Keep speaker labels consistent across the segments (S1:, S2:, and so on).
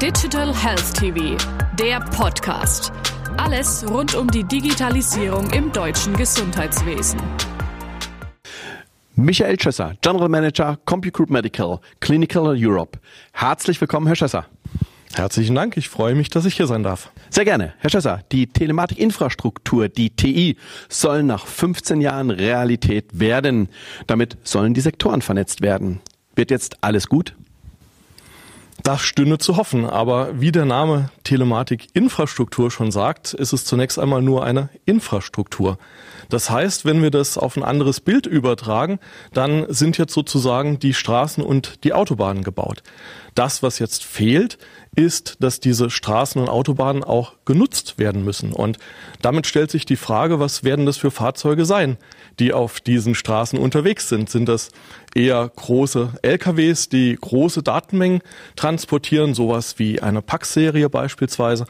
S1: Digital Health TV, der Podcast. Alles rund um die Digitalisierung im deutschen Gesundheitswesen.
S2: Michael Schösser, General Manager CompuGroup Medical, Clinical Europe. Herzlich willkommen, Herr Schösser.
S3: Herzlichen Dank, ich freue mich, dass ich hier sein darf.
S2: Sehr gerne. Herr Schösser, die Telematikinfrastruktur, die TI, soll nach 15 Jahren Realität werden. Damit sollen die Sektoren vernetzt werden. Wird jetzt alles gut?
S3: Das stünde zu hoffen, aber wie der Name Telematik-Infrastruktur schon sagt, ist es zunächst einmal nur eine Infrastruktur. Das heißt, wenn wir das auf ein anderes Bild übertragen, dann sind jetzt sozusagen die Straßen und die Autobahnen gebaut. Das, was jetzt fehlt, ist, dass diese Straßen und Autobahnen auch genutzt werden müssen. Und damit stellt sich die Frage, was werden das für Fahrzeuge sein, die auf diesen Straßen unterwegs sind? Sind das eher große LKWs, die große Datenmengen transportieren, sowas wie eine Packserie beispielsweise?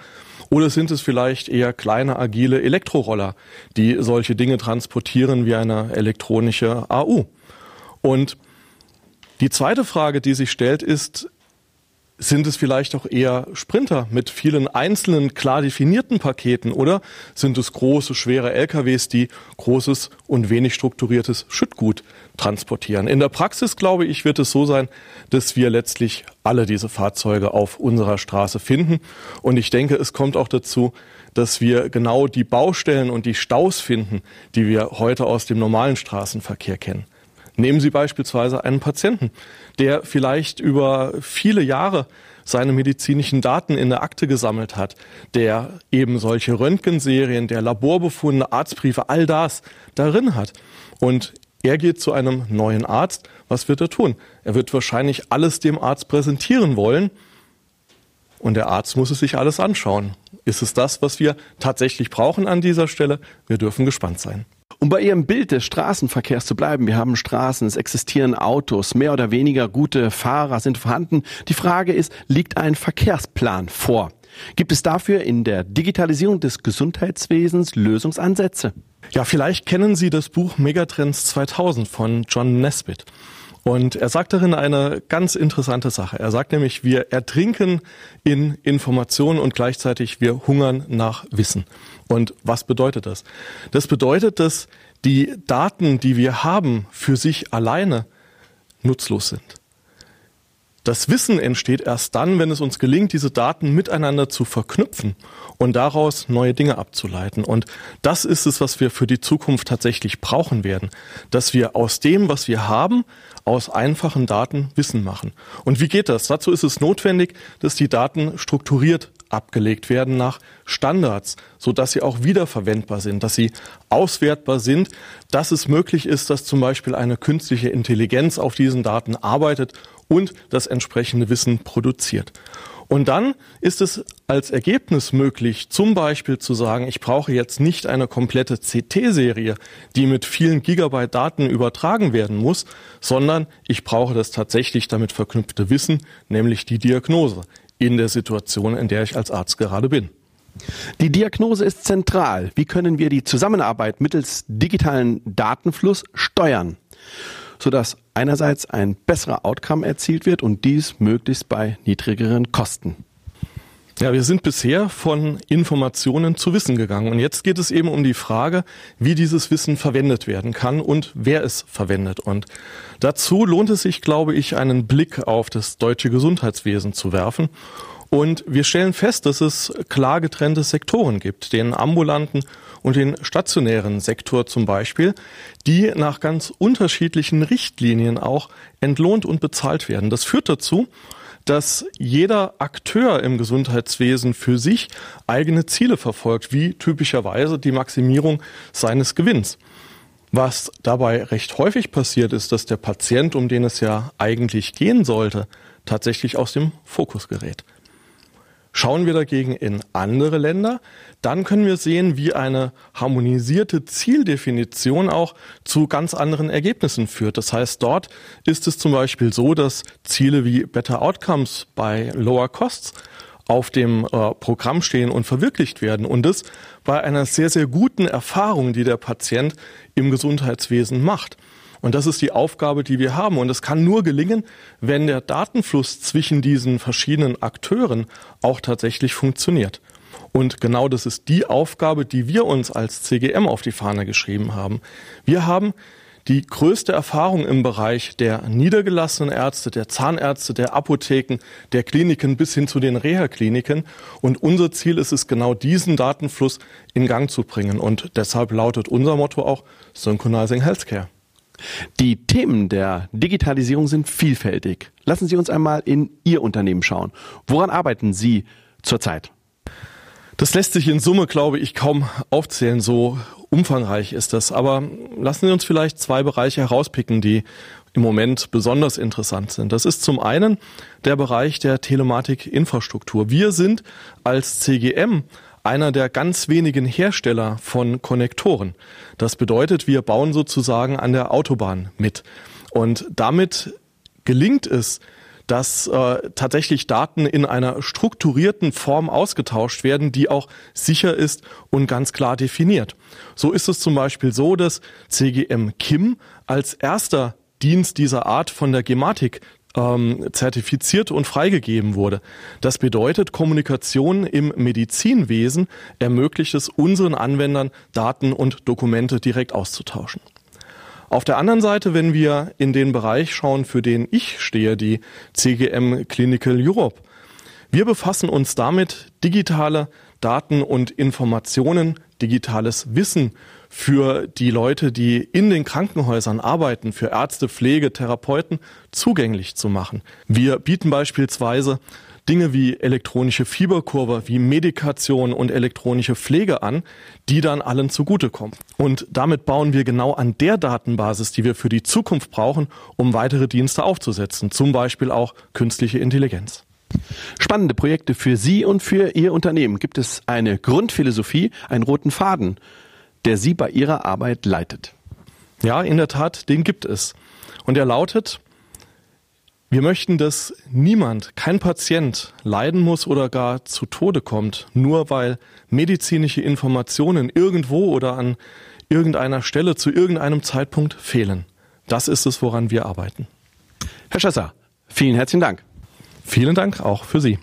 S3: Oder sind es vielleicht eher kleine, agile Elektroroller, die solche Dinge transportieren wie eine elektronische AU? Und die zweite Frage, die sich stellt, ist, sind es vielleicht auch eher Sprinter mit vielen einzelnen, klar definierten Paketen oder sind es große, schwere LKWs, die großes und wenig strukturiertes Schüttgut transportieren? In der Praxis, glaube ich, wird es so sein, dass wir letztlich alle diese Fahrzeuge auf unserer Straße finden. Und ich denke, es kommt auch dazu, dass wir genau die Baustellen und die Staus finden, die wir heute aus dem normalen Straßenverkehr kennen. Nehmen Sie beispielsweise einen Patienten, der vielleicht über viele Jahre seine medizinischen Daten in der Akte gesammelt hat, der eben solche Röntgenserien, der Laborbefunde, Arztbriefe, all das darin hat. Und er geht zu einem neuen Arzt. Was wird er tun? Er wird wahrscheinlich alles dem Arzt präsentieren wollen. Und der Arzt muss es sich alles anschauen. Ist es das, was wir tatsächlich brauchen an dieser Stelle? Wir dürfen gespannt sein.
S2: Um bei Ihrem Bild des Straßenverkehrs zu bleiben, wir haben Straßen, es existieren Autos, mehr oder weniger gute Fahrer sind vorhanden. Die Frage ist, liegt ein Verkehrsplan vor? Gibt es dafür in der Digitalisierung des Gesundheitswesens Lösungsansätze?
S3: Ja, vielleicht kennen Sie das Buch Megatrends 2000 von John Nesbitt. Und er sagt darin eine ganz interessante Sache. Er sagt nämlich, wir ertrinken in Informationen und gleichzeitig wir hungern nach Wissen. Und was bedeutet das? Das bedeutet, dass die Daten, die wir haben, für sich alleine nutzlos sind. Das Wissen entsteht erst dann, wenn es uns gelingt, diese Daten miteinander zu verknüpfen und daraus neue Dinge abzuleiten. Und das ist es, was wir für die Zukunft tatsächlich brauchen werden. Dass wir aus dem, was wir haben, aus einfachen Daten Wissen machen. Und wie geht das? Dazu ist es notwendig, dass die Daten strukturiert abgelegt werden nach Standards, so dass sie auch wiederverwendbar sind, dass sie auswertbar sind, dass es möglich ist, dass zum Beispiel eine künstliche Intelligenz auf diesen Daten arbeitet und das entsprechende Wissen produziert. Und dann ist es als Ergebnis möglich, zum Beispiel zu sagen, ich brauche jetzt nicht eine komplette CT-Serie, die mit vielen Gigabyte Daten übertragen werden muss, sondern ich brauche das tatsächlich damit verknüpfte Wissen, nämlich die Diagnose in der Situation, in der ich als Arzt gerade bin.
S2: Die Diagnose ist zentral. Wie können wir die Zusammenarbeit mittels digitalen Datenfluss steuern? Sodass einerseits ein besserer Outcome erzielt wird und dies möglichst bei niedrigeren Kosten.
S3: Ja, wir sind bisher von Informationen zu Wissen gegangen. Und jetzt geht es eben um die Frage, wie dieses Wissen verwendet werden kann und wer es verwendet. Und dazu lohnt es sich, glaube ich, einen Blick auf das deutsche Gesundheitswesen zu werfen. Und wir stellen fest, dass es klar getrennte Sektoren gibt, den ambulanten und den stationären Sektor zum Beispiel, die nach ganz unterschiedlichen Richtlinien auch entlohnt und bezahlt werden. Das führt dazu, dass jeder Akteur im Gesundheitswesen für sich eigene Ziele verfolgt, wie typischerweise die Maximierung seines Gewinns. Was dabei recht häufig passiert ist, dass der Patient, um den es ja eigentlich gehen sollte, tatsächlich aus dem Fokus gerät. Schauen wir dagegen in andere Länder, dann können wir sehen, wie eine harmonisierte Zieldefinition auch zu ganz anderen Ergebnissen führt. Das heißt, dort ist es zum Beispiel so, dass Ziele wie Better Outcomes bei Lower Costs auf dem äh, Programm stehen und verwirklicht werden. Und das bei einer sehr, sehr guten Erfahrung, die der Patient im Gesundheitswesen macht. Und das ist die Aufgabe, die wir haben. Und es kann nur gelingen, wenn der Datenfluss zwischen diesen verschiedenen Akteuren auch tatsächlich funktioniert. Und genau das ist die Aufgabe, die wir uns als CGM auf die Fahne geschrieben haben. Wir haben die größte Erfahrung im Bereich der niedergelassenen Ärzte, der Zahnärzte, der Apotheken, der Kliniken bis hin zu den Reha-Kliniken. Und unser Ziel ist es, genau diesen Datenfluss in Gang zu bringen. Und deshalb lautet unser Motto auch Synchronizing Healthcare.
S2: Die Themen der Digitalisierung sind vielfältig. Lassen Sie uns einmal in Ihr Unternehmen schauen. Woran arbeiten Sie zurzeit?
S3: Das lässt sich in Summe, glaube ich, kaum aufzählen. So umfangreich ist das. Aber lassen Sie uns vielleicht zwei Bereiche herauspicken, die im Moment besonders interessant sind. Das ist zum einen der Bereich der Telematik-Infrastruktur. Wir sind als CGM einer der ganz wenigen Hersteller von Konnektoren. Das bedeutet, wir bauen sozusagen an der Autobahn mit. Und damit gelingt es, dass äh, tatsächlich Daten in einer strukturierten Form ausgetauscht werden, die auch sicher ist und ganz klar definiert. So ist es zum Beispiel so, dass CGM KIM als erster Dienst dieser Art von der Gematik ähm, zertifiziert und freigegeben wurde. Das bedeutet, Kommunikation im Medizinwesen ermöglicht es unseren Anwendern, Daten und Dokumente direkt auszutauschen. Auf der anderen Seite, wenn wir in den Bereich schauen, für den ich stehe, die CGM Clinical Europe, wir befassen uns damit, digitale Daten und Informationen, digitales Wissen für die Leute, die in den Krankenhäusern arbeiten, für Ärzte, Pflege, Therapeuten zugänglich zu machen. Wir bieten beispielsweise Dinge wie elektronische Fieberkurve, wie Medikation und elektronische Pflege an, die dann allen zugutekommen. Und damit bauen wir genau an der Datenbasis, die wir für die Zukunft brauchen, um weitere Dienste aufzusetzen, zum Beispiel auch künstliche Intelligenz.
S2: Spannende Projekte für Sie und für Ihr Unternehmen. Gibt es eine Grundphilosophie, einen roten Faden, der Sie bei Ihrer Arbeit leitet?
S3: Ja, in der Tat, den gibt es. Und er lautet, wir möchten, dass niemand, kein Patient leiden muss oder gar zu Tode kommt, nur weil medizinische Informationen irgendwo oder an irgendeiner Stelle zu irgendeinem Zeitpunkt fehlen. Das ist es, woran wir arbeiten.
S2: Herr Schasser, vielen herzlichen Dank.
S3: Vielen Dank auch für Sie.